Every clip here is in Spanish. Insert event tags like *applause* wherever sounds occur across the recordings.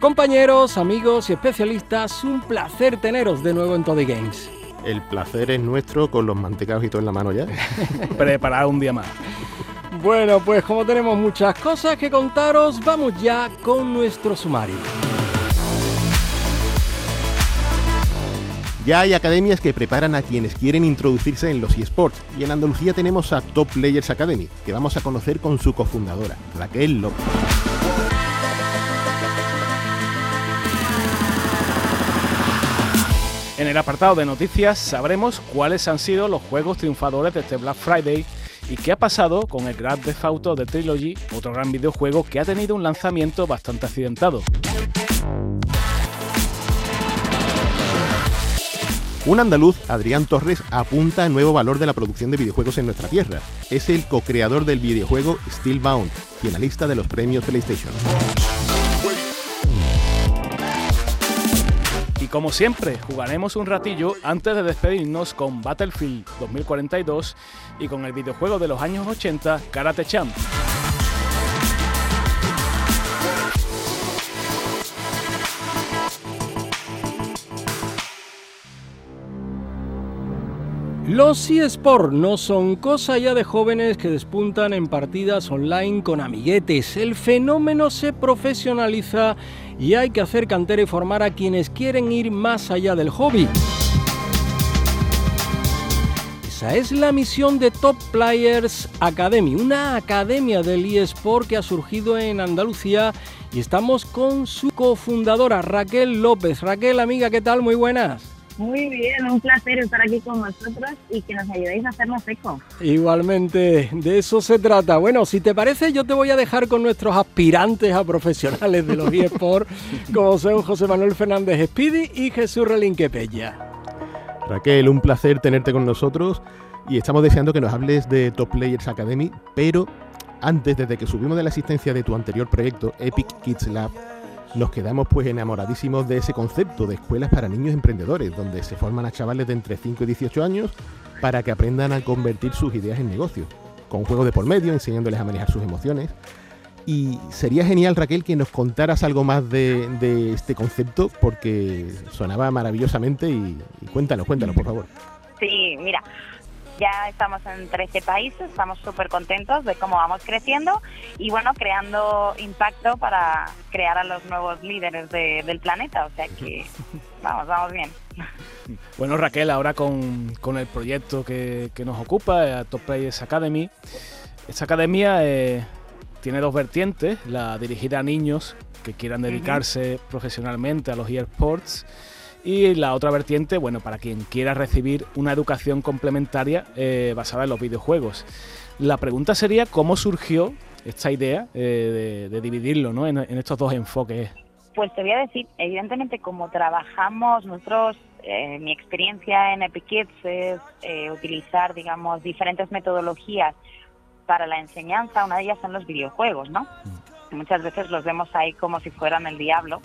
Compañeros, amigos y especialistas, un placer teneros de nuevo en Toddy Games. El placer es nuestro con los mantecados y todo en la mano ya. *laughs* Preparar un día más. Bueno, pues como tenemos muchas cosas que contaros, vamos ya con nuestro sumario. Ya hay academias que preparan a quienes quieren introducirse en los eSports y en Andalucía tenemos a Top Players Academy, que vamos a conocer con su cofundadora, Raquel López. En el apartado de noticias sabremos cuáles han sido los juegos triunfadores de este Black Friday y qué ha pasado con el Grand Theft Auto de Trilogy, otro gran videojuego que ha tenido un lanzamiento bastante accidentado. Un andaluz, Adrián Torres, apunta al nuevo valor de la producción de videojuegos en nuestra tierra. Es el co-creador del videojuego Stillbound, finalista de los premios PlayStation. Y como siempre, jugaremos un ratillo antes de despedirnos con Battlefield 2042 y con el videojuego de los años 80 Karate Champ. Los eSports no son cosa ya de jóvenes que despuntan en partidas online con amiguetes. El fenómeno se profesionaliza y hay que hacer cantera y formar a quienes quieren ir más allá del hobby. Esa es la misión de Top Players Academy, una academia del eSport que ha surgido en Andalucía y estamos con su cofundadora Raquel López. Raquel, amiga, ¿qué tal? Muy buenas. Muy bien, un placer estar aquí con vosotros y que nos ayudéis a hacernos eco. Igualmente, de eso se trata. Bueno, si te parece, yo te voy a dejar con nuestros aspirantes a profesionales de los eSports, *laughs* como son José Manuel Fernández Speedy y Jesús Relinque Pella. Raquel, un placer tenerte con nosotros y estamos deseando que nos hables de Top Players Academy, pero antes, desde que subimos de la asistencia de tu anterior proyecto, Epic Kids Lab, nos quedamos pues enamoradísimos de ese concepto de escuelas para niños emprendedores, donde se forman a chavales de entre 5 y 18 años para que aprendan a convertir sus ideas en negocios, con juegos de por medio, enseñándoles a manejar sus emociones. Y sería genial, Raquel, que nos contaras algo más de, este concepto, porque sonaba maravillosamente y, y cuéntanos, cuéntanos, por favor. Sí, mira, ya estamos en 13 países, estamos súper contentos de cómo vamos creciendo y bueno, creando impacto para crear a los nuevos líderes del planeta. O sea que *laughs* vamos, vamos bien. Bueno, Raquel, ahora con, el proyecto que, nos ocupa, eh, Top Players Academy, esta academia eh, tiene dos vertientes, la dirigida a niños que quieran dedicarse profesionalmente a los eSports y la otra vertiente, bueno, para quien quiera recibir una educación complementaria eh, basada en los videojuegos. La pregunta sería cómo surgió esta idea eh, de, dividirlo ¿no? en, estos dos enfoques. Pues te voy a decir, evidentemente como trabajamos nosotros, eh, mi experiencia en Epic Kids es utilizar, digamos, diferentes metodologías para la enseñanza. Una de ellas son los videojuegos, ¿no? Mm. Muchas veces los vemos ahí como si fueran el diablo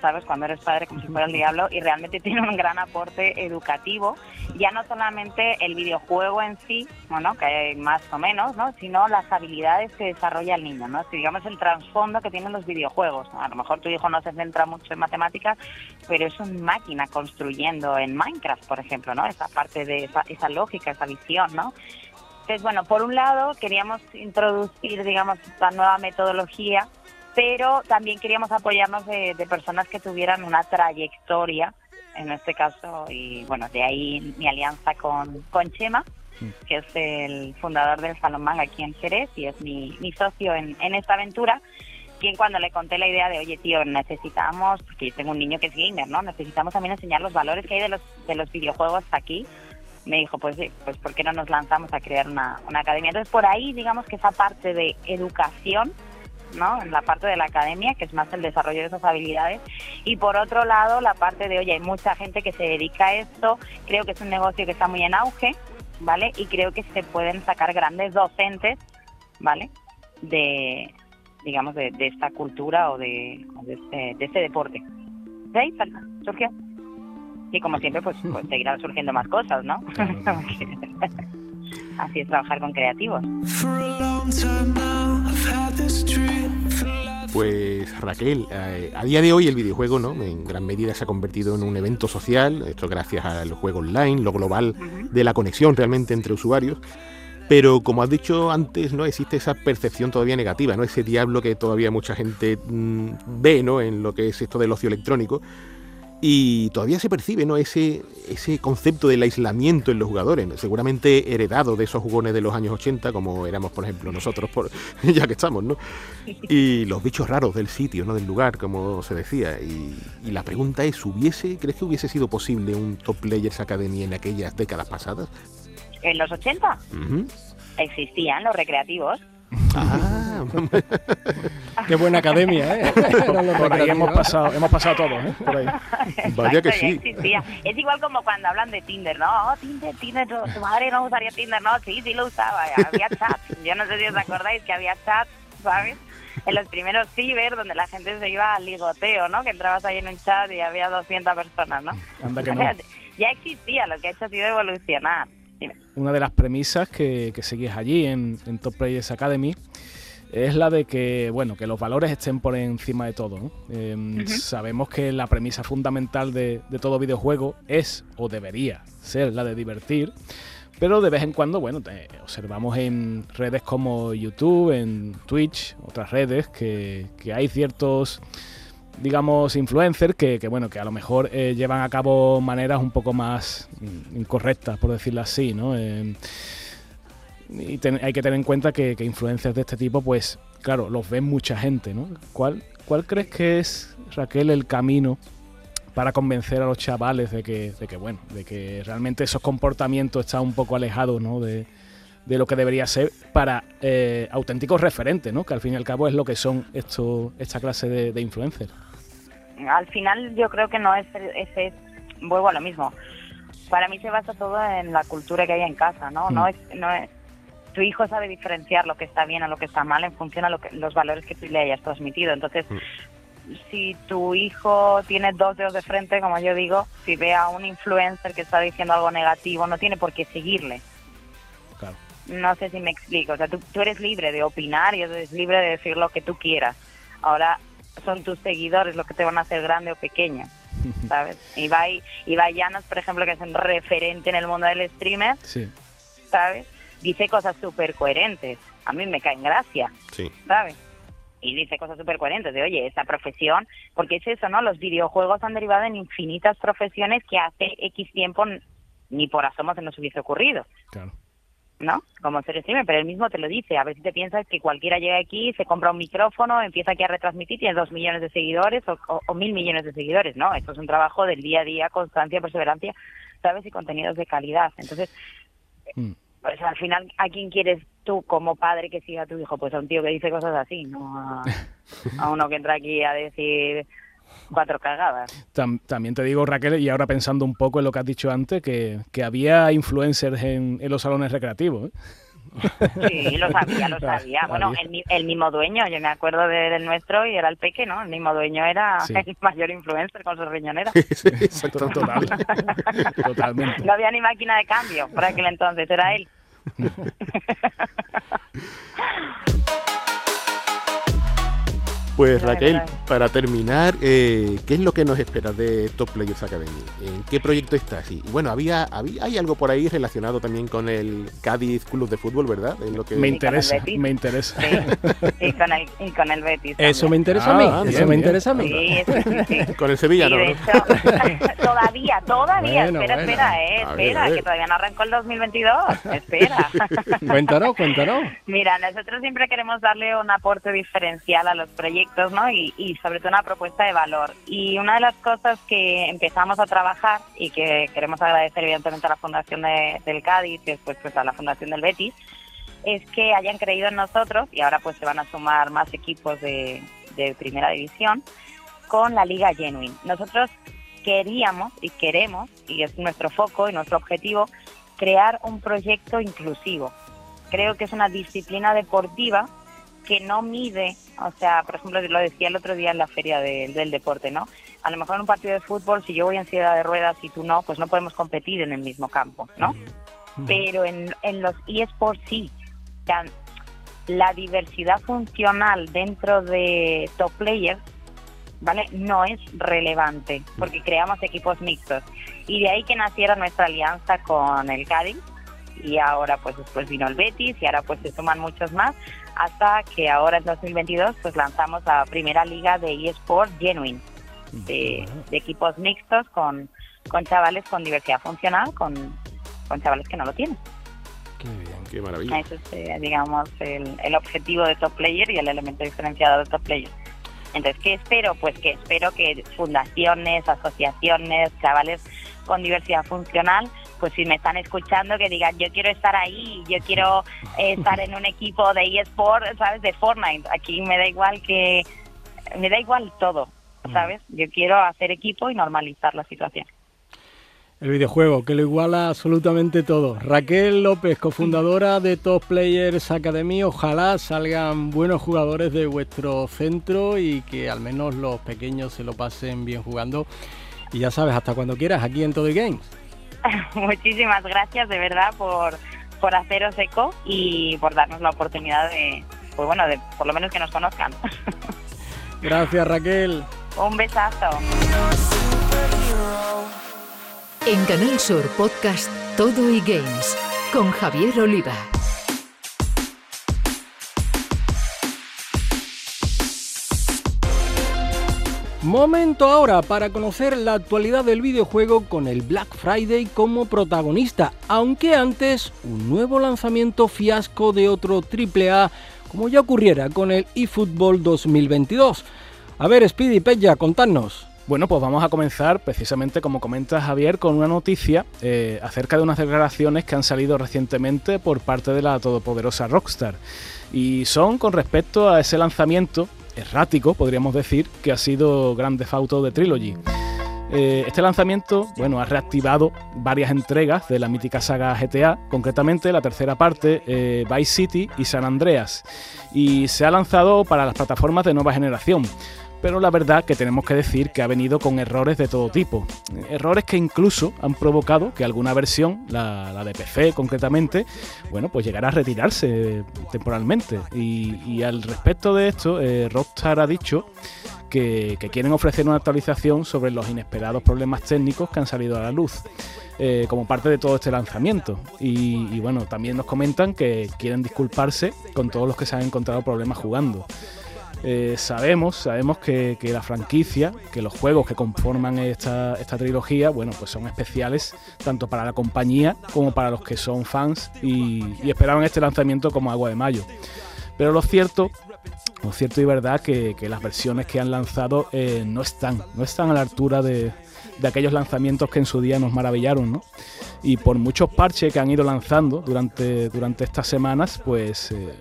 ¿sabes? Cuando eres padre como si fuera el diablo y realmente *laughs* tiene un gran aporte educativo, ya no solamente el videojuego en sí, bueno, que hay más o menos, ¿no? Sino las habilidades que desarrolla el niño, ¿no? digamos el trasfondo que tienen los videojuegos. A lo mejor tu hijo no se centra mucho en matemáticas, pero es una máquina construyendo en Minecraft, por ejemplo, ¿no? Esa parte de esa, esa lógica, esa visión, ¿no? Entonces, bueno, por un lado queríamos introducir, digamos, esta nueva metodología pero también queríamos apoyarnos de, personas que tuvieran una trayectoria, en este caso, y bueno, de ahí mi alianza con, con Chema, mm. que es el fundador del Salón Manga aquí en Jerez y es mi, mi socio en, en esta aventura quien cuando le conté la idea de, oye, tío, necesitamos, porque yo tengo un niño que es gamer, ¿no? Necesitamos también enseñar los valores que hay de los, de los videojuegos aquí. Me dijo, pues pues ¿por qué no nos lanzamos a crear una, una academia? Entonces, por ahí, digamos que esa parte de educación ¿no? En la parte de la academia, que es más el desarrollo de esas habilidades. Y por otro lado, la parte de, oye, hay mucha gente que se dedica a esto, creo que es un negocio que está muy en auge, ¿vale? Y creo que se pueden sacar grandes docentes, ¿vale? De, digamos, de, esta cultura o de, de, este, de este deporte. De ahí surgió. Y como siempre, pues, pues *laughs* seguirán surgiendo más cosas, ¿no? *laughs* Así es trabajar con creativos. Pues Raquel, eh, a día de hoy el videojuego ¿no? en gran medida se ha convertido en un evento social, esto gracias al juego online, lo global de la conexión realmente entre usuarios. Pero como has dicho antes, no existe esa percepción todavía negativa, no ese diablo que todavía mucha gente mm, ve ¿no? en lo que es esto del ocio electrónico y todavía se percibe ¿no? ese, ese concepto del aislamiento en los jugadores, seguramente heredado de esos jugones de los años 80, como éramos, por ejemplo, nosotros, por, *laughs* ya que estamos, ¿no? Y los bichos raros del sitio, ¿no? del lugar, como se decía. Y, la pregunta es, ¿hubiese, ¿crees que hubiese sido posible un Top Players Academy en aquellas décadas pasadas? ¿En los 80? Existían los recreativos. Ah, qué buena academia, ¿eh? *laughs* por ahí hemos pasado, hemos pasado todos, ¿eh? Por ahí. Vaya que sí. Es igual como cuando hablan de Tinder, ¿no? Oh, Tinder, Tinder, tu madre no usaría Tinder, no, sí, sí lo usaba, había chat. Yo no sé si os acordáis que había chat, ¿sabes? En los primeros ciber, donde la gente se iba al ligoteo, ¿no? Que entrabas ahí en un chat y había 200 personas, ¿no? *laughs* Ya existía, lo que ha hecho ha sido evolucionar. Una de las premisas que, que seguís allí en, Top Players Academy es la de que, bueno, que los valores estén por encima de todo. Em, sabemos que la premisa fundamental de, todo videojuego es o debería ser la de divertir, pero de vez en cuando, bueno, observamos en redes como YouTube, en Twitch, otras redes, que, que hay ciertos digamos, influencers que, bueno, que a lo mejor eh, llevan a cabo maneras un poco más incorrectas, por decirlo así, ¿no? Eh, y hay que tener en cuenta que, influencers de este tipo, pues, claro, los ven mucha gente, ¿no? ¿Cuál, ¿Cuál crees que es, Raquel, el camino para convencer a los chavales de que, de que bueno, de que realmente esos comportamientos están un poco alejados, ¿no? De, lo que debería ser para eh, auténticos referentes, ¿no? Que al fin y al cabo es lo que son esto, esta clase de, de influencers al final yo creo que no es ese, vuelvo a lo mismo. Para mí se basa todo en la cultura que hay en casa, ¿no? No hmm. es, no es, tu hijo sabe diferenciar lo que está bien o lo que está mal en función a lo que, los valores que tú le hayas transmitido. Entonces, hmm. si tu hijo tiene dos dedos de frente, como yo digo, si ve a un influencer que está diciendo algo negativo, no tiene por qué seguirle. No sé si me explico. O sea, tú, tú eres libre de opinar y eres libre de decir lo que tú quieras. Ahora, son tus seguidores los que te van a hacer grande o pequeño, ¿sabes? Ibai, Ibai Llanos, por ejemplo, que es un referente en el mundo del streamer, ¿sabes? Dice cosas súper coherentes. A mí me caen gracia, ¿sabes? Y dice cosas súper coherentes de, oye, esa profesión, porque es eso, ¿no? Los videojuegos han derivado en infinitas profesiones que hace X tiempo ni por asomo se nos hubiese ocurrido. Claro. ¿No? Como ser streamer, pero él mismo te lo dice. A ver si te piensas que cualquiera llega aquí, se compra un micrófono, empieza aquí a retransmitir, tiene dos millones de seguidores o, mil millones de seguidores, ¿no? Esto es un trabajo del día a día, constancia, perseverancia, ¿sabes? Y contenidos de calidad. Entonces, mm. pues al final, ¿a quién quieres tú como padre que siga a tu hijo? Pues a un tío que dice cosas así, no a *laughs* uno que entra aquí a decir cuatro cagadas. también te digo, Raquel, y ahora pensando un poco en lo que has dicho antes, que, que había influencers en, en los salones recreativos. ¿eh? Sí, lo sabía, lo sabía. Bueno, el, el, mismo dueño, yo me acuerdo del nuestro y era el peque, ¿no? El mismo dueño era el mayor influencer con su riñonera. Sí, exacto, total. Totalmente. No había ni máquina de cambio por aquel entonces, era él. *laughs* Pues Raquel, para terminar, eh, ¿qué es lo que nos espera de Top Players Academy? ¿En qué proyecto estás? Y bueno, había, había hay algo por ahí relacionado también con el Cádiz Club de Fútbol, ¿verdad? lo que... Me interesa, me interesa. Sí, y, con el, y con el Betis. Eso me interesa a mí, ah, eso me interesa a mí. Sí, *laughs* con el Sevilla, ¿no? *laughs* todavía, todavía, espera, espera, eh, espera, que todavía no arrancó el 2022, espera. *laughs* cuéntanos, cuéntanos. Mira, nosotros siempre queremos darle un aporte diferencial a los proyectos Y, sobre todo una propuesta de valor. Y una de las cosas que empezamos a trabajar y que queremos agradecer evidentemente a la Fundación del Cádiz y después pues, a la Fundación del Betis, es que hayan creído en nosotros y ahora pues se van a sumar más equipos de, de primera división con la Liga Genuine. Nosotros queríamos y queremos, y es nuestro foco y nuestro objetivo, crear un proyecto inclusivo. Creo que es una disciplina deportiva que no mide, o sea, por ejemplo, lo decía el otro día en la feria del deporte, ¿no? A lo mejor en un partido de fútbol, si yo voy en silla de ruedas y tú no, pues no podemos competir en el mismo campo, ¿no? Pero en, en los eSports sí. O sea, la diversidad funcional dentro de top players ¿vale? No es relevante porque creamos equipos mixtos. Y de ahí que naciera nuestra alianza con el Cádiz y ahora pues después vino el Betis y ahora pues se suman muchos más hasta que ahora en 2022 pues lanzamos la primera liga de eSport Genuine de, equipos mixtos con, con chavales con diversidad funcional, con, con chavales que no lo tienen. Qué bien, qué maravilla. Ese es, eh, digamos, el, el objetivo de Top Player y el elemento diferenciado de Top Player. Entonces, ¿qué espero? Pues que espero que fundaciones, asociaciones, chavales con diversidad funcional, pues si me están escuchando, que digan, yo quiero estar ahí, yo quiero eh, estar en un equipo de eSport, ¿sabes? De Fortnite. Aquí me da igual que, me da igual todo, ¿sabes? Yo quiero hacer equipo y normalizar la situación. El videojuego, que lo iguala absolutamente todo. Raquel López, cofundadora de Top Players Academy. Ojalá salgan buenos jugadores de vuestro centro y que al menos los pequeños se lo pasen bien jugando. Y ya sabes, hasta cuando quieras, aquí en Todo Games. *laughs* Muchísimas gracias de verdad por, por haceros eco y por darnos la oportunidad de, pues bueno, de por lo menos que nos conozcan. *laughs* Gracias Raquel. Un besazo. En Canal Sur Podcast Todo y Games con Javier Oliva. Momento ahora para conocer la actualidad del videojuego con el Black Friday como protagonista, aunque antes un nuevo lanzamiento fiasco de otro AAA como ya ocurriera con el eFootball 2022. A ver, Speedy Pella, contadnos. Bueno, pues vamos a comenzar precisamente, como comenta Javier, con una noticia eh, acerca de unas declaraciones que han salido recientemente por parte de la todopoderosa Rockstar. Y son con respecto a ese lanzamiento errático, podríamos decir, que ha sido Grand Theft Auto de Trilogy. Eh, este lanzamiento, bueno, ha reactivado varias entregas de la mítica saga GTA, concretamente la tercera parte, eh, Vice City y San Andreas, y se ha lanzado para las plataformas de nueva generación pero la verdad que tenemos que decir que ha venido con errores de todo tipo. Errores que incluso han provocado que alguna versión, la, de PC concretamente, bueno, pues llegara a retirarse temporalmente. Y, al respecto de esto, eh, Rockstar ha dicho que, quieren ofrecer una actualización sobre los inesperados problemas técnicos que han salido a la luz. Eh, como parte de todo este lanzamiento. Y, bueno, también nos comentan que quieren disculparse con todos los que se han encontrado problemas jugando. Eh, sabemos, sabemos que, la franquicia, que los juegos que conforman esta, trilogía, bueno, pues son especiales tanto para la compañía como para los que son fans y, esperaban este lanzamiento como agua de mayo. Pero lo cierto, lo cierto y verdad que, que las versiones que han lanzado eh, no están, no están a la altura de, aquellos lanzamientos que en su día nos maravillaron, ¿no? Y por muchos parches que han ido lanzando durante, durante estas semanas, pues eh,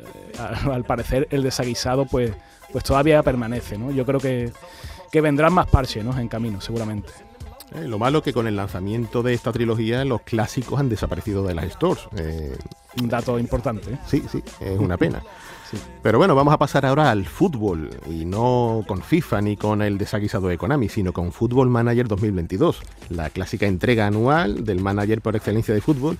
al parecer el desaguisado pues pues todavía permanece, ¿no? Yo creo que, vendrán más parches, ¿no? En camino, seguramente. Eh, lo malo que con el lanzamiento de esta trilogía los clásicos han desaparecido de las stores. Eh, Un dato importante. ¿eh? Sí, sí, es una pena. *laughs* Pero bueno, vamos a pasar ahora al fútbol y no con FIFA ni con el desaguisado de Konami, sino con Football Manager 2022, la clásica entrega anual del manager por excelencia de fútbol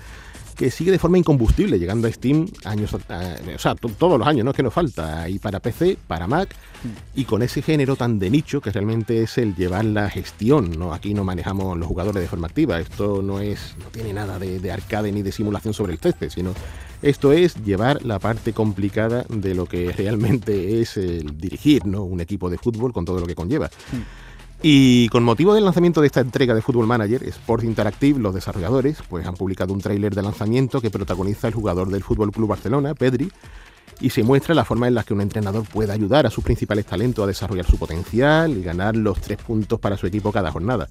que sigue de forma incombustible, llegando a Steam años, eh, o sea, todos los años, no es que nos falta, y para PC, para Mac, y con ese género tan de nicho que realmente es el llevar la gestión, ¿no? Aquí no manejamos los jugadores de forma activa, esto no es, no tiene nada de, arcade ni de simulación sobre el césped, sino esto es llevar la parte complicada de lo que *laughs* realmente es el dirigir, ¿no? Un equipo de fútbol con todo lo que conlleva. Y con motivo del lanzamiento de esta entrega de Football Manager, Sport Interactive, los desarrolladores, pues han publicado un tráiler de lanzamiento que protagoniza el jugador del Fútbol Club Barcelona, Pedri, y se muestra la forma en la que un entrenador puede ayudar a sus principales talentos a desarrollar su potencial y ganar los tres puntos para su equipo cada jornada.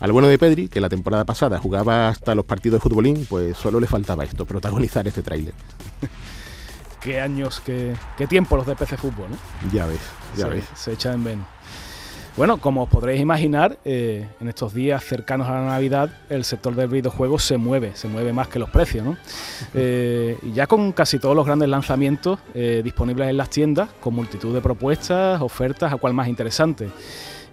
Al bueno de Pedri, que la temporada pasada jugaba hasta los partidos de futbolín, pues solo le faltaba esto, protagonizar este tráiler. *laughs* qué años, qué, qué tiempo los de PC Fútbol, ¿no? Ya ves, ya se, ves. Se echa en menos. Bueno, como os podréis imaginar, eh, en estos días cercanos a la Navidad, el sector del videojuego se mueve, se mueve más que los precios, ¿no? Eh, y ya con casi todos los grandes lanzamientos eh, disponibles en las tiendas, con multitud de propuestas, ofertas, a cual más interesante.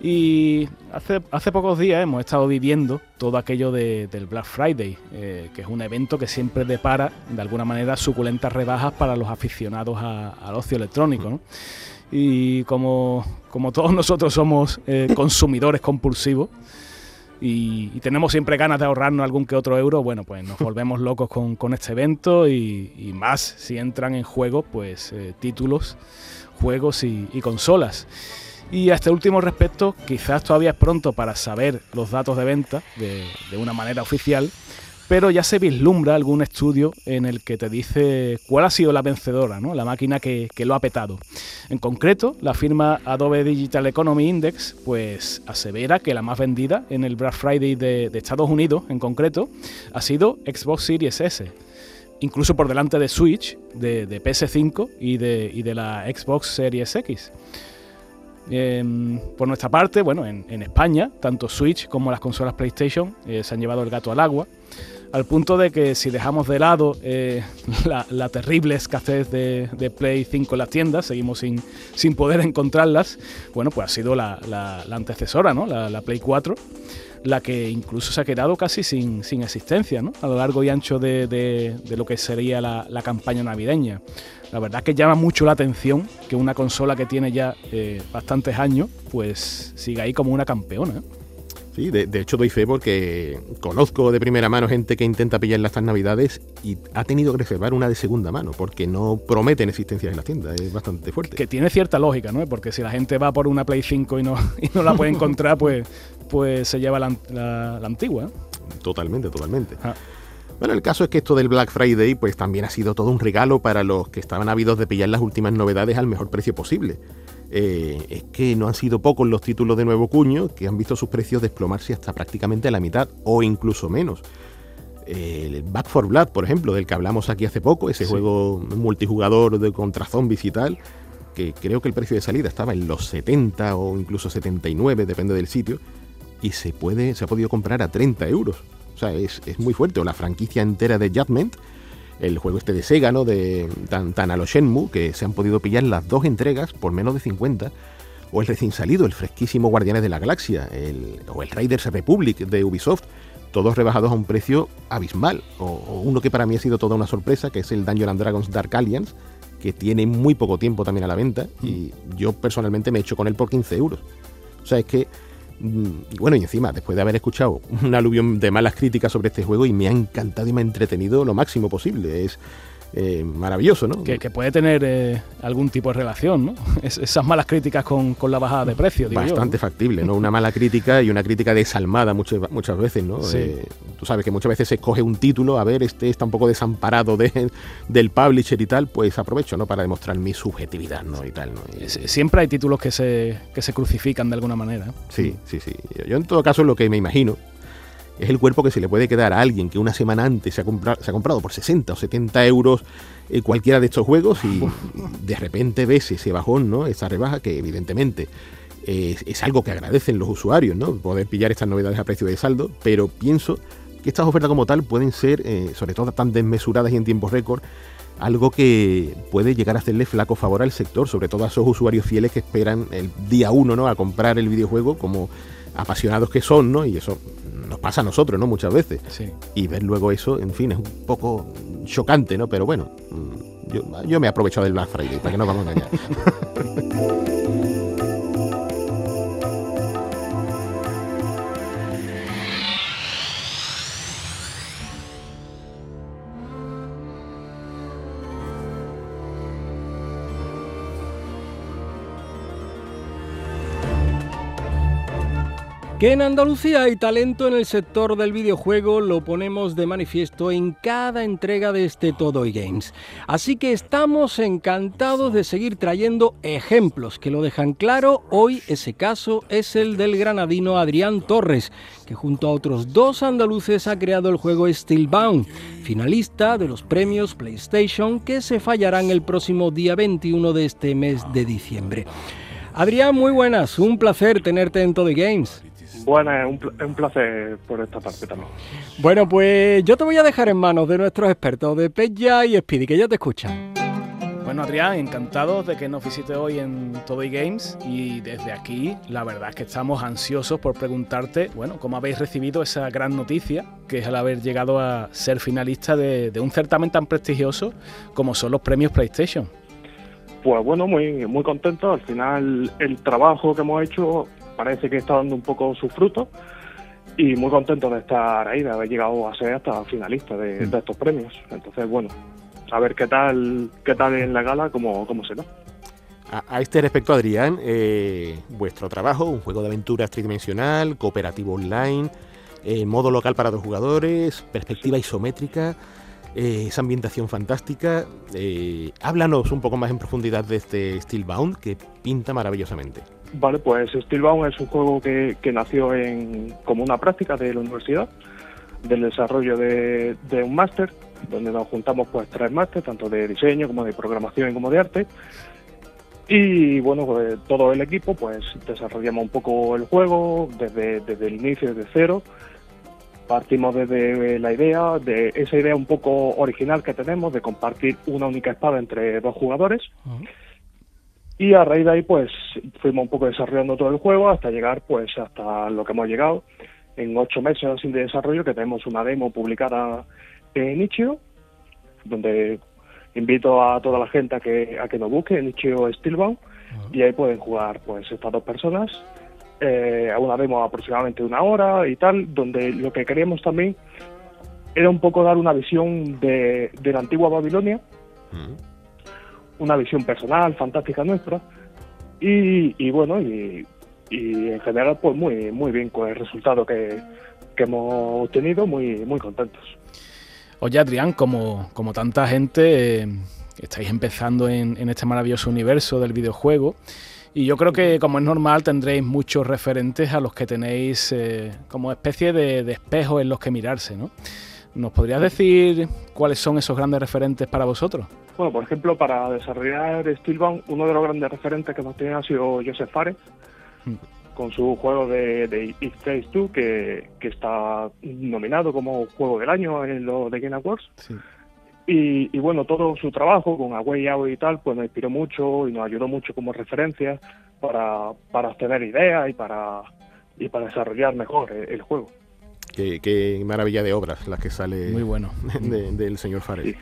Y hace, hace pocos días hemos estado viviendo todo aquello de- del Black Friday, eh, que es un evento que siempre depara, de alguna manera, suculentas rebajas para los aficionados a- al ocio electrónico. ¿no? Y como, como todos nosotros somos eh, *laughs* consumidores compulsivos y, y tenemos siempre ganas de ahorrarnos algún que otro euro, bueno, pues nos *laughs* volvemos locos con, con este evento y, y más si entran en juego, pues eh, títulos, juegos y, y consolas. Y a este último respecto, quizás todavía es pronto para saber los datos de venta de, de una manera oficial, pero ya se vislumbra algún estudio en el que te dice cuál ha sido la vencedora, ¿no? la máquina que, que lo ha petado. En concreto, la firma Adobe Digital Economy Index pues asevera que la más vendida en el Black Friday de, Estados Unidos, en concreto, ha sido Xbox Series S, incluso por delante de Switch, de, de PS5 y de, y de la Xbox Series X. Em, por nuestra parte, bueno, en, en España, tanto Switch como las consolas PlayStation eh, se han llevado el gato al agua, al punto de que si dejamos de lado eh, *laughs* la, terrible escasez de, Play 5 en las tiendas, seguimos sin, sin poder encontrarlas, bueno, pues ha sido la, la- antecesora, ¿no? La, la Play 4, la que incluso se ha quedado casi sin, sin existencia, ¿no? A lo largo y ancho de, de- de lo que sería la, la campaña navideña. La verdad es que llama mucho la atención que una consola que tiene ya eh, bastantes años, pues siga ahí como una campeona. ¿eh? Sí, de, de hecho doy fe porque conozco de primera mano gente que intenta pillarla estas navidades y ha tenido que reservar una de segunda mano porque no prometen existencia en la tienda, es bastante fuerte. Que tiene cierta lógica, ¿no? Porque si la gente va por una Play 5 y no, *laughs* y no la puede encontrar, pues, pues se lleva la, an- la- la antigua. ¿eh? Totalmente, totalmente. Ah. Bueno, el caso es que esto del Black Friday pues también ha sido todo un regalo para los que estaban ávidos de pillar las últimas novedades al mejor precio posible. Eh, es que no han sido pocos los títulos de nuevo cuño que han visto sus precios desplomarse hasta prácticamente la mitad o incluso menos. El Back for Blood, por ejemplo, del que hablamos aquí hace poco, ese Sí. juego multijugador de contra zombies y tal, que creo que el precio de salida estaba en los 70 o incluso 79, depende del sitio, y se puede, se ha podido comprar a 30 euros. O sea, es, es muy fuerte. O la franquicia entera de Judgment, el juego este de Sega, ¿no? De tan, tan a lo Shenmue, que se han podido pillar las dos entregas por menos de 50. O el recién salido, el fresquísimo Guardianes de la Galaxia, el, o el Raiders Republic de Ubisoft, todos rebajados a un precio abismal. O, o uno que para mí ha sido toda una sorpresa, que es el Dungeons and Dragons Dark Alliance, que tiene muy poco tiempo también a la venta, y yo personalmente me he hecho con él por 15 euros. O sea, es que Mm, Bueno, y encima, después de haber escuchado un aluvión de malas críticas sobre este juego, y me ha encantado y me ha entretenido lo máximo posible. Es eh, maravilloso, ¿no? Que, que puede tener eh, algún tipo de relación, ¿no? *laughs* Es- esas malas críticas con, con la bajada de precio, digo yo, Bastante ¿no? factible, ¿no? Una mala crítica y una crítica desalmada muchas, muchas veces, ¿no? Sí. Eh, tú sabes que muchas veces se escoge un título, a ver, este está un poco desamparado de- *laughs* del publisher y tal, pues aprovecho, ¿no? Para demostrar mi subjetividad, ¿no? Y tal, ¿no? Y- Siempre hay títulos que se, que se crucifican de alguna manera. ¿eh? Sí, sí, sí. Yo, yo en todo caso lo que me imagino es el cuerpo que se le puede quedar a alguien que una semana antes se ha, compra- se ha comprado por 60 o 70 euros eh, cualquiera de estos juegos y *laughs* de repente ves ese bajón, ¿no? Esa rebaja que evidentemente es, es algo que agradecen los usuarios, ¿no? Poder pillar estas novedades a precio de saldo, pero pienso que estas ofertas como tal pueden ser, eh, sobre todo tan desmesuradas y en tiempo récord, algo que puede llegar a hacerle flaco favor al sector, sobre todo a esos usuarios fieles que esperan el día uno ¿no? a comprar el videojuego como apasionados que son, ¿no? Y eso nos pasa a nosotros, ¿no? Muchas veces. Sí. Y ver luego eso, en fin, es un poco chocante, ¿no? Pero bueno, mm, yo, yo me he aprovechado del Black Friday, para que no vamos a engañar. *laughs* Que en Andalucía hay talento en el sector del videojuego lo ponemos de manifiesto en cada entrega de este Todo y Games. Así que estamos encantados de seguir trayendo ejemplos que lo dejan claro. Hoy ese caso es el del granadino Adrián Torres, que junto a otros dos andaluces ha creado el juego Steelbound, finalista de los premios PlayStation que se fallarán el próximo día 21 de este mes de diciembre. Adrián, muy buenas, un placer tenerte en Todo Games. Bueno, es un, placer por esta parte también. Bueno, pues yo te voy a dejar en manos de nuestros expertos de Peja y Speedy, que ya te escuchan. Bueno, Adrián, encantado de que nos visite hoy en Todo Games y desde aquí la verdad es que estamos ansiosos por preguntarte, bueno, cómo habéis recibido esa gran noticia que es el haber llegado a ser finalista de, de un certamen tan prestigioso como son los premios PlayStation. Pues bueno, muy, muy contento. Al final el trabajo que hemos hecho parece que está dando un poco sus frutos y muy contento de estar ahí, de haber llegado a ser hasta finalista de, estos premios. Entonces, bueno, a ver qué tal, qué tal en la gala, cómo, cómo será. A, a este respecto, Adrián, eh, vuestro trabajo, un juego de aventuras tridimensional, cooperativo online, eh, modo local para dos jugadores, perspectiva isométrica, eh, esa ambientación fantástica. háblanos un poco más en profundidad de este Steelbound que pinta maravillosamente. Vale, pues Steelbound es un juego que, nació en, como una práctica de la universidad, del desarrollo de, un máster, donde nos juntamos pues tres másteres, tanto de diseño como de programación como de arte. Y bueno, pues, todo el equipo pues desarrollamos un poco el juego desde, desde el inicio, desde cero. Partimos desde la idea, de esa idea un poco original que tenemos de compartir una única espada entre dos jugadores. Y a raíz de ahí, pues, fuimos un poco desarrollando todo el juego hasta llegar, pues, hasta lo que hemos llegado. En ocho meses así de desarrollo, que tenemos una demo publicada en Nichio, donde invito a toda la gente a que, a que nos busque en Nichio Steelbound, y ahí pueden jugar, pues, estas dos personas. Eh, a una demo aproximadamente una hora y tal, donde lo que queríamos también era un poco dar una visión de, de la antigua Babilonia, una visión personal, fantástica nuestra. Y, bueno, y, en general, pues muy, muy bien con el resultado que, hemos obtenido, muy, muy contentos. Oye, Adrián, como, como tanta gente, eh, estáis empezando en, este maravilloso universo del videojuego. Y yo creo que, como es normal, tendréis muchos referentes a los que tenéis eh, como especie de, de espejos en los que mirarse, ¿no? ¿Nos podrías decir cuáles son esos grandes referentes para vosotros? Bueno, por ejemplo, para desarrollar Steelbound, uno de los grandes referentes que hemos tenido ha sido Joseph Fares, hmm. con su juego de, de It Face 2, que, está nominado como juego del año en lo de Game Awards. Y, bueno, todo su trabajo con Away Out y tal, pues nos inspiró mucho y nos ayudó mucho como referencia para, para obtener ideas y para, y para desarrollar mejor el, juego. Qué, maravilla de obras las que sale Muy bueno. *laughs* del señor Fares.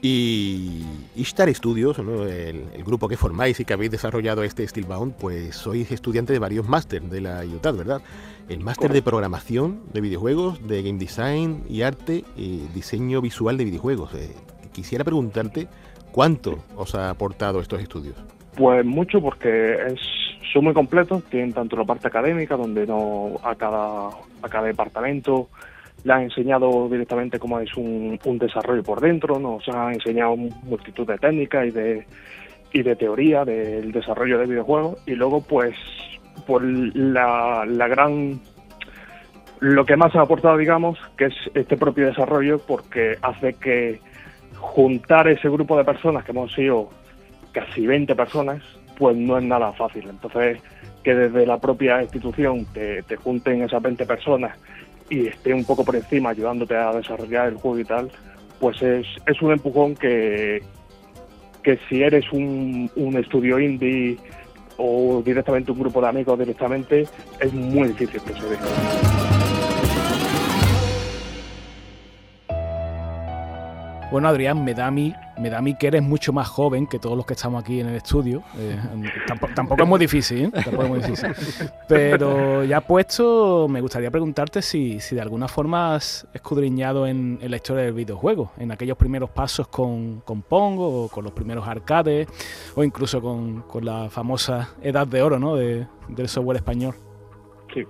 Y Ishtar Studios, el, grupo que formáis y que habéis desarrollado este Steelbound, pues sois estudiante de varios másteres de la UTAD, ¿verdad? El máster de programación de videojuegos, de game design y arte y diseño visual de videojuegos. Eh, quisiera preguntarte cuánto os ha aportado estos estudios. Pues mucho porque es, son muy completos, tienen tanto la parte académica, donde no a cada, a cada departamento le han enseñado directamente cómo es un, desarrollo por dentro, nos han enseñado multitud de técnicas y de, y de teoría del desarrollo de videojuegos y luego pues por la, la gran lo que más ha aportado digamos que es este propio desarrollo porque hace que juntar ese grupo de personas que hemos sido casi 20 personas pues no es nada fácil. Entonces que desde la propia institución te, te junten esas 20 personas y esté un poco por encima ayudándote a desarrollar el juego y tal, pues es, es un empujón que, que si eres un, un estudio indie o directamente un grupo de amigos directamente, es muy difícil que se dé. Bueno, Adrián, me da a mí, me da a mí que eres mucho más joven que todos los que estamos aquí en el estudio. Eh, tampoco, es muy difícil, ¿eh? Tampoco es muy difícil. Pero ya puesto, me gustaría preguntarte si, si de alguna forma has escudriñado en, la historia del videojuego, en aquellos primeros pasos con, con Pongo, o con los primeros arcades, o incluso con, con la famosa edad de oro ¿no? de, del software español. Sí.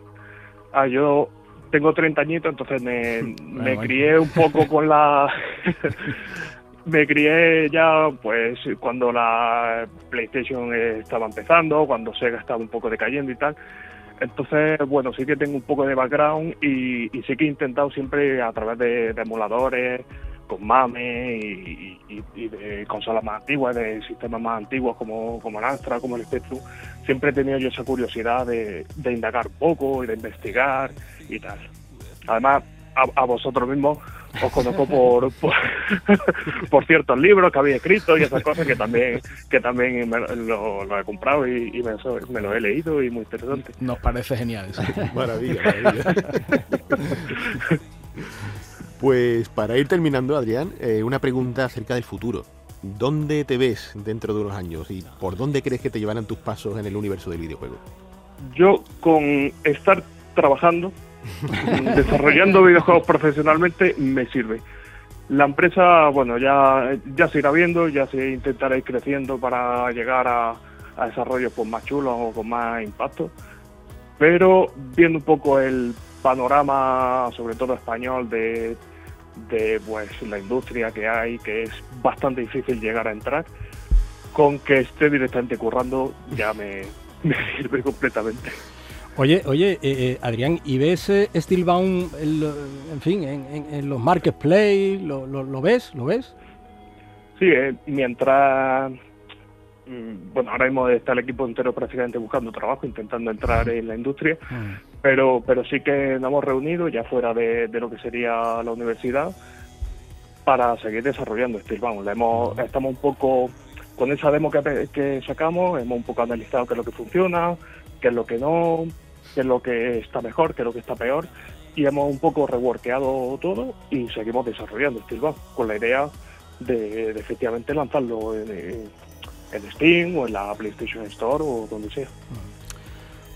Ah, yo tengo 30 añitos, entonces me, *laughs* me crié un poco con la... *laughs* me crié ya pues cuando la PlayStation estaba empezando, cuando Sega estaba un poco decayendo y tal. Entonces, bueno, sí que tengo un poco de background y, y sí que he intentado siempre a través de, de emuladores, con MAME y, y, y, de consolas más antiguas, de sistemas más antiguos como, como el Astra, como el Spectrum, siempre he tenido yo esa curiosidad de, de indagar poco y de investigar y tal. Además, a, a vosotros mismos os conozco por, *laughs* por, por, ciertos libros que habéis escrito y esas cosas que también que también me, lo, lo, he comprado y, y me, me, lo he leído y muy interesante. Nos parece genial. Sí. *laughs* maravilla, maravilla. *laughs* pues para ir terminando, Adrián, eh, una pregunta acerca del futuro. ¿Dónde te ves dentro de unos años y por dónde crees que te llevarán tus pasos en el universo del videojuego? Yo con estar trabajando *laughs* desarrollando videojuegos profesionalmente me sirve. La empresa, bueno, ya, ya se irá viendo, ya se intentará ir creciendo para llegar a, a desarrollos pues, más chulos o con más impacto. Pero viendo un poco el panorama, sobre todo español, de, de pues, la industria que hay, que es bastante difícil llegar a entrar, con que esté directamente currando ya me, *laughs* me sirve completamente. Oye, oye, eh, eh, Adrián, ¿y ves eh, Steelbound, en, en fin, en, en, en, los marketplace? ¿Lo, lo, lo ves? ¿Lo ves? Sí, eh, mientras... Bueno, ahora mismo está el equipo entero prácticamente buscando trabajo, intentando entrar en la industria, mm. Pero, pero sí que nos hemos reunido ya fuera de, lo que sería la universidad para seguir desarrollando Steelbound. La hemos, estamos un poco con esa demo que, sacamos, hemos un poco analizado qué es lo que funciona, qué es lo que no, qué es lo que está mejor, qué es lo que está peor, y hemos un poco reworkeado todo y seguimos desarrollando Steelbound con la idea de, de efectivamente lanzarlo en, Steam o en la PlayStation Store o donde sea.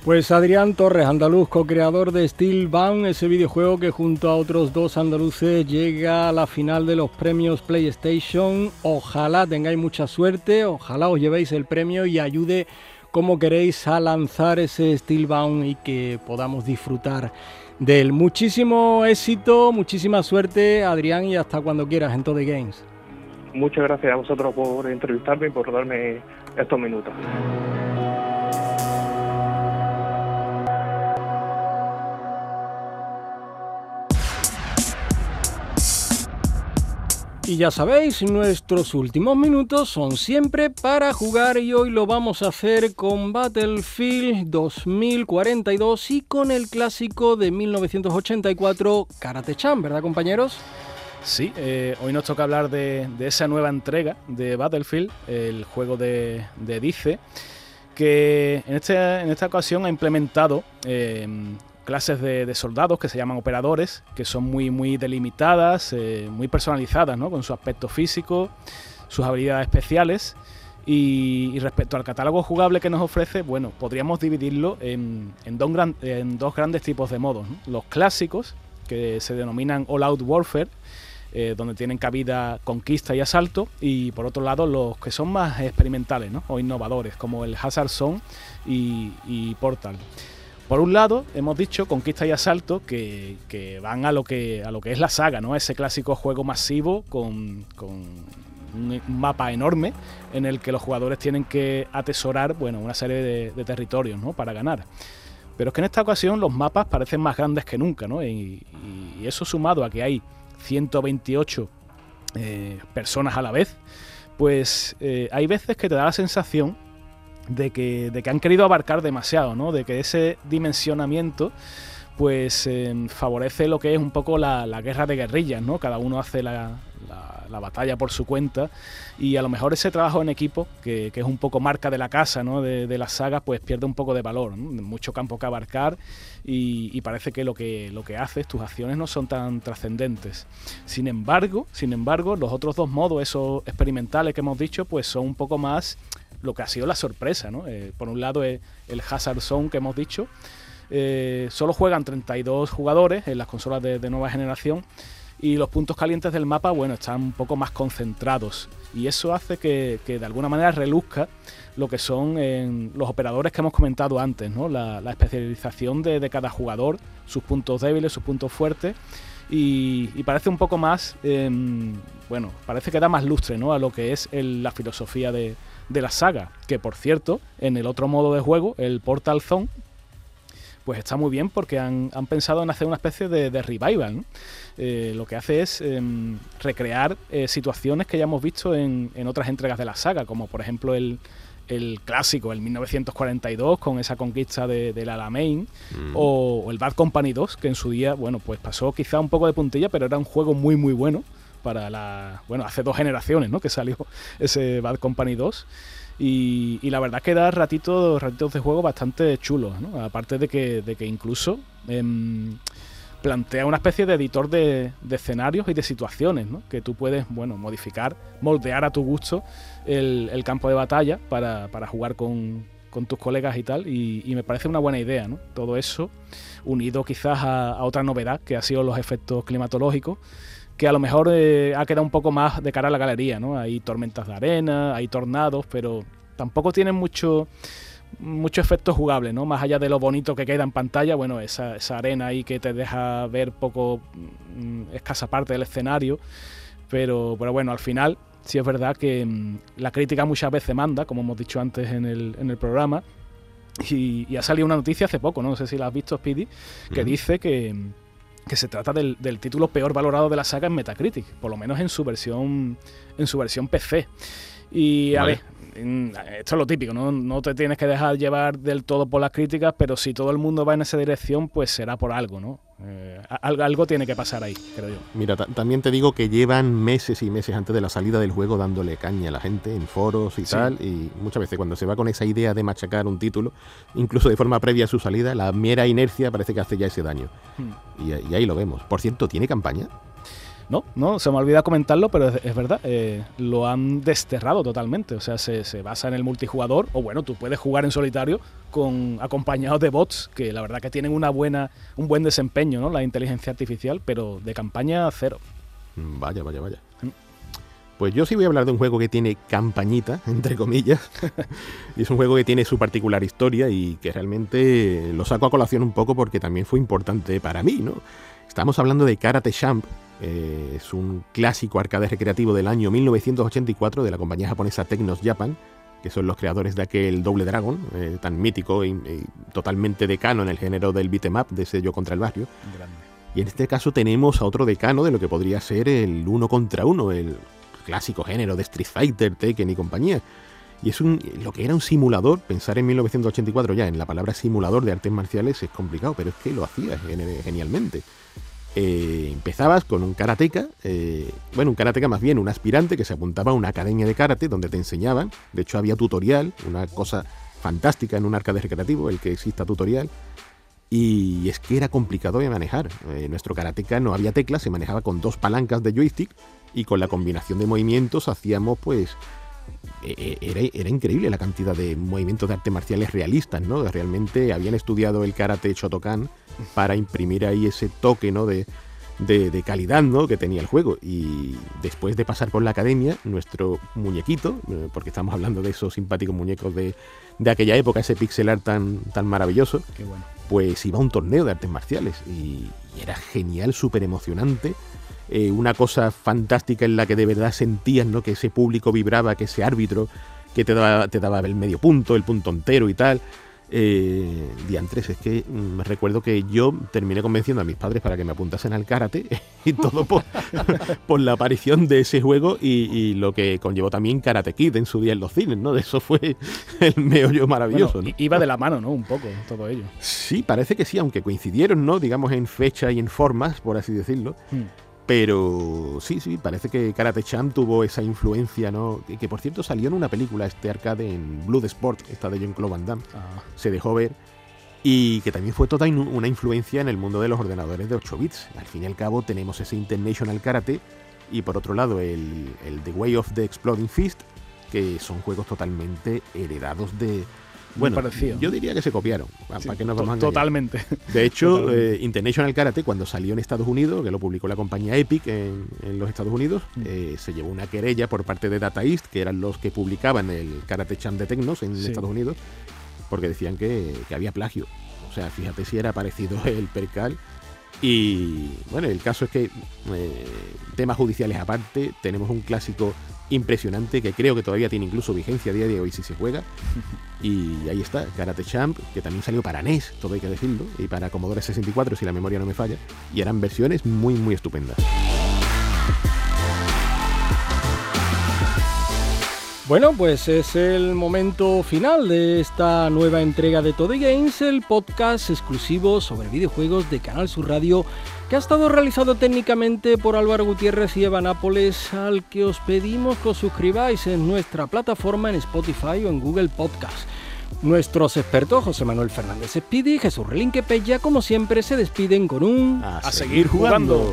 Pues Adrián Torres, andaluz, co-creador de Steelbound, ese videojuego que junto a otros dos andaluces llega a la final de los premios PlayStation. Ojalá tengáis mucha suerte, ojalá os llevéis el premio y ayude cómo queréis a lanzar ese Steelbound y que podamos disfrutar de él. Muchísimo éxito, muchísima suerte, Adrián, y hasta cuando quieras en Todo Games. Muchas gracias a vosotros por entrevistarme y por darme estos minutos. Y ya sabéis, nuestros últimos minutos son siempre para jugar y hoy lo vamos a hacer con Battlefield 2042 y con el clásico de 1984 Karate Chan, ¿verdad compañeros? Sí, eh, hoy nos toca hablar de, de, esa nueva entrega de Battlefield, el juego de, de Dice, que en, este, en esta ocasión ha implementado eh, clases de, soldados que se llaman operadores, que son muy, muy delimitadas, eh, muy personalizadas, ¿no? con su aspecto físico, sus habilidades especiales. Y, respecto al catálogo jugable que nos ofrece, bueno, podríamos dividirlo en, dos, grandes tipos de modos. Los clásicos, que se denominan All Out Warfare, eh, donde tienen cabida conquista y asalto, y por otro lado los que son más experimentales o innovadores, como el Hazard Zone y Portal. Por un lado, hemos dicho conquista y asalto que, van a lo que, a lo que es la saga, ¿no? Ese clásico juego masivo con, un mapa enorme en el que los jugadores tienen que atesorar bueno, una serie de, de, territorios ¿no? para ganar. Pero es que en esta ocasión los mapas parecen más grandes que nunca, ¿no? y, y eso sumado a que hay 128 eh, personas a la vez, pues eh, hay veces que te da la sensación de que, de que han querido abarcar demasiado, ¿no? De que ese dimensionamiento pues eh, favorece lo que es un poco la, la, guerra de guerrillas, ¿no? Cada uno hace la, la, la, batalla por su cuenta y a lo mejor ese trabajo en equipo, que, que es un poco marca de la casa, ¿no? De, de las sagas, pues pierde un poco de valor. Mucho campo que abarcar y, y, parece que lo, que lo que haces, tus acciones no son tan trascendentes. Sin embargo, sin embargo, los otros dos modos, esos experimentales que hemos dicho, pues son un poco más lo que ha sido la sorpresa, ¿no? Eh, por un lado es el Hazard Zone que hemos dicho, eh, solo juegan 32 jugadores en las consolas de, nueva generación y los puntos calientes del mapa, bueno, están un poco más concentrados. Y eso hace que, de alguna manera reluzca lo que son los operadores que hemos comentado antes, ¿no? La, especialización de, cada jugador, sus puntos débiles, sus puntos fuertes. Y, parece un poco más, em, bueno, parece que da más lustre ¿no? a lo que es la filosofía de, la saga. Que por cierto, en el otro modo de juego, el Portal Zone, pues está muy bien porque han, pensado en hacer una especie de, revival. Eh, lo que hace es em, recrear eh, situaciones que ya hemos visto en, otras entregas de la saga, como por ejemplo el, clásico, el 1942, con esa conquista de, del Alamein, mm. o, el Bad Company 2, que en su día, bueno, pues pasó quizá un poco de puntilla, pero era un juego muy, muy bueno para la. Bueno, hace dos generaciones, ¿no? Que salió ese Bad Company 2. Y, la verdad es que da ratitos, ratitos de juego bastante chulos, ¿no? Aparte de que, de que incluso em, plantea una especie de editor de, escenarios y de situaciones, ¿no? Que tú puedes, bueno, modificar, moldear a tu gusto el, campo de batalla para, jugar con, tus colegas y tal. Y, me parece una buena idea, ¿no? Todo eso unido quizás a, otra novedad que ha sido los efectos climatológicos que a lo mejor eh, ha quedado un poco más de cara a la galería, ¿no? Hay tormentas de arena, hay tornados, pero tampoco tienen mucho mucho efecto jugable, ¿no? Más allá de lo bonito que queda en pantalla, bueno, esa, arena ahí que te deja ver poco mm, escasa parte del escenario, pero, pero bueno, al final sí es verdad que mm, la crítica muchas veces manda, como hemos dicho antes en el, en el programa, y, ha salido una noticia hace poco, no sé si la has visto, Speedy, que dice que, que se trata del, título peor valorado de la saga en Metacritic, por lo menos en su versión, en su versión PC. Y a ver, esto es lo típico, ¿no? no te tienes que dejar llevar del todo por las críticas, pero si todo el mundo va en esa dirección, pues será por algo, ¿no? Eh, algo, tiene que pasar ahí, creo yo. Mira, también te digo que llevan meses y meses antes de la salida del juego dándole caña a la gente en foros y tal, y muchas veces cuando se va con esa idea de machacar un título, incluso de forma previa a su salida, la mera inercia parece que hace ya ese daño. Hmm. y ahí lo vemos. Por cierto, ¿tiene campaña? No, no, se me olvida comentarlo, pero es, verdad, eh, lo han desterrado totalmente. O sea, se, basa en el multijugador, o bueno, tú puedes jugar en solitario con acompañados de bots, que la verdad que tienen una buena, un buen desempeño, ¿no? La inteligencia artificial, pero de campaña cero. Vaya, vaya, vaya. Pues yo sí voy a hablar de un juego que tiene campañita, *laughs* entre comillas, *laughs* y es un juego que tiene su particular historia y que realmente lo saco a colación un poco porque también fue importante para mí, ¿no? Estamos hablando de Karate Champ, eh, es un clásico arcade recreativo del año 1984 de la compañía japonesa Technos Japan, que son los creadores de aquel Doble Dragon, eh, tan mítico y, totalmente decano en el género del beat'em up, de yo contra el barrio. Y en este caso tenemos a otro decano de lo que podría ser el uno contra uno, el clásico género de Street Fighter, Tekken y compañía. Y es un, lo que era un simulador, pensar en 1984 ya en la palabra simulador de artes marciales es complicado, pero es que lo hacía genialmente. Eh, empezabas con un karateca, eh, bueno, un karateca más bien, un aspirante que se apuntaba a una academia de karate donde te enseñaban, de hecho había tutorial, una cosa fantástica en un arcade recreativo, el que exista tutorial, y es que era complicado de manejar. Eh, nuestro karateca no había teclas, se manejaba con dos palancas de joystick y con la combinación de movimientos hacíamos pues e, e, era, increíble la cantidad de movimientos de artes marciales realistas, ¿no? Realmente habían estudiado el karate Shotokan para imprimir ahí ese toque, ¿no? De, de, calidad, ¿no? Que tenía el juego. Y después de pasar por la academia, nuestro muñequito, eh, porque estamos hablando de esos simpáticos muñecos de, de aquella época, ese pixel art tan, tan maravilloso, pues iba a un torneo de artes marciales y, y era genial, súper emocionante eh, una cosa fantástica en la que de verdad sentías ¿no? que ese público vibraba, que ese árbitro que te daba, te daba el medio punto, el punto entero y tal. Eh, diantres, es que mm, me recuerdo que yo terminé convenciendo a mis padres para que me apuntasen al karate *laughs* y todo por, *laughs* por la aparición de ese juego y, lo que conllevó también Karate Kid en su día en los cines, ¿no? De eso fue *laughs* el meollo maravilloso. Iba de la mano, ¿no? Un poco todo ello. Sí, parece que sí, aunque coincidieron, ¿no? Digamos en fecha y en formas, por así decirlo. Hmm. Pero sí, sí, parece que Karate Champ tuvo esa influencia, ¿no? Que, por cierto salió en una película, este arcade en Blood Sport, esta de John Claude Van Damme. Ah. Se dejó ver. Y que también fue toda una influencia en el mundo de los ordenadores de 8 bits. Al fin y al cabo tenemos ese International Karate y por otro lado el, el The Way of the Exploding Fist, que son juegos totalmente heredados de, Bueno, parecido. yo diría que se copiaron. Sí, ¿Para qué nos vamos a? Totalmente. De hecho, *laughs* Totalmente. eh, International Karate, cuando salió en Estados Unidos, que lo publicó la compañía Epic en, en los Estados Unidos, Mm. eh, se llevó una querella por parte de Data East, que eran los que publicaban el Karate Champ de Tecnos en Sí. Estados Unidos, porque decían que, que había plagio. O sea, fíjate si era parecido *laughs* el percal. Y bueno, el caso es que, eh, temas judiciales aparte, tenemos un clásico impresionante que creo que todavía tiene incluso vigencia a día de hoy si se juega. *laughs* Y ahí está, Karate Champ, que también salió para NES, todo hay que decirlo, y para Commodore 64 si la memoria no me falla. Y eran versiones muy, muy estupendas. Bueno, pues es el momento final de esta nueva entrega de Todo Games, el podcast exclusivo sobre videojuegos de Canal Sur Radio, que ha estado realizado técnicamente por Álvaro Gutiérrez y Eva Nápoles, al que os pedimos que os suscribáis en nuestra plataforma en Spotify o en Google Podcast. Nuestros expertos José Manuel Fernández Speedy y Jesús Relinque Pella, como siempre, se despiden con un... A, seguir jugando.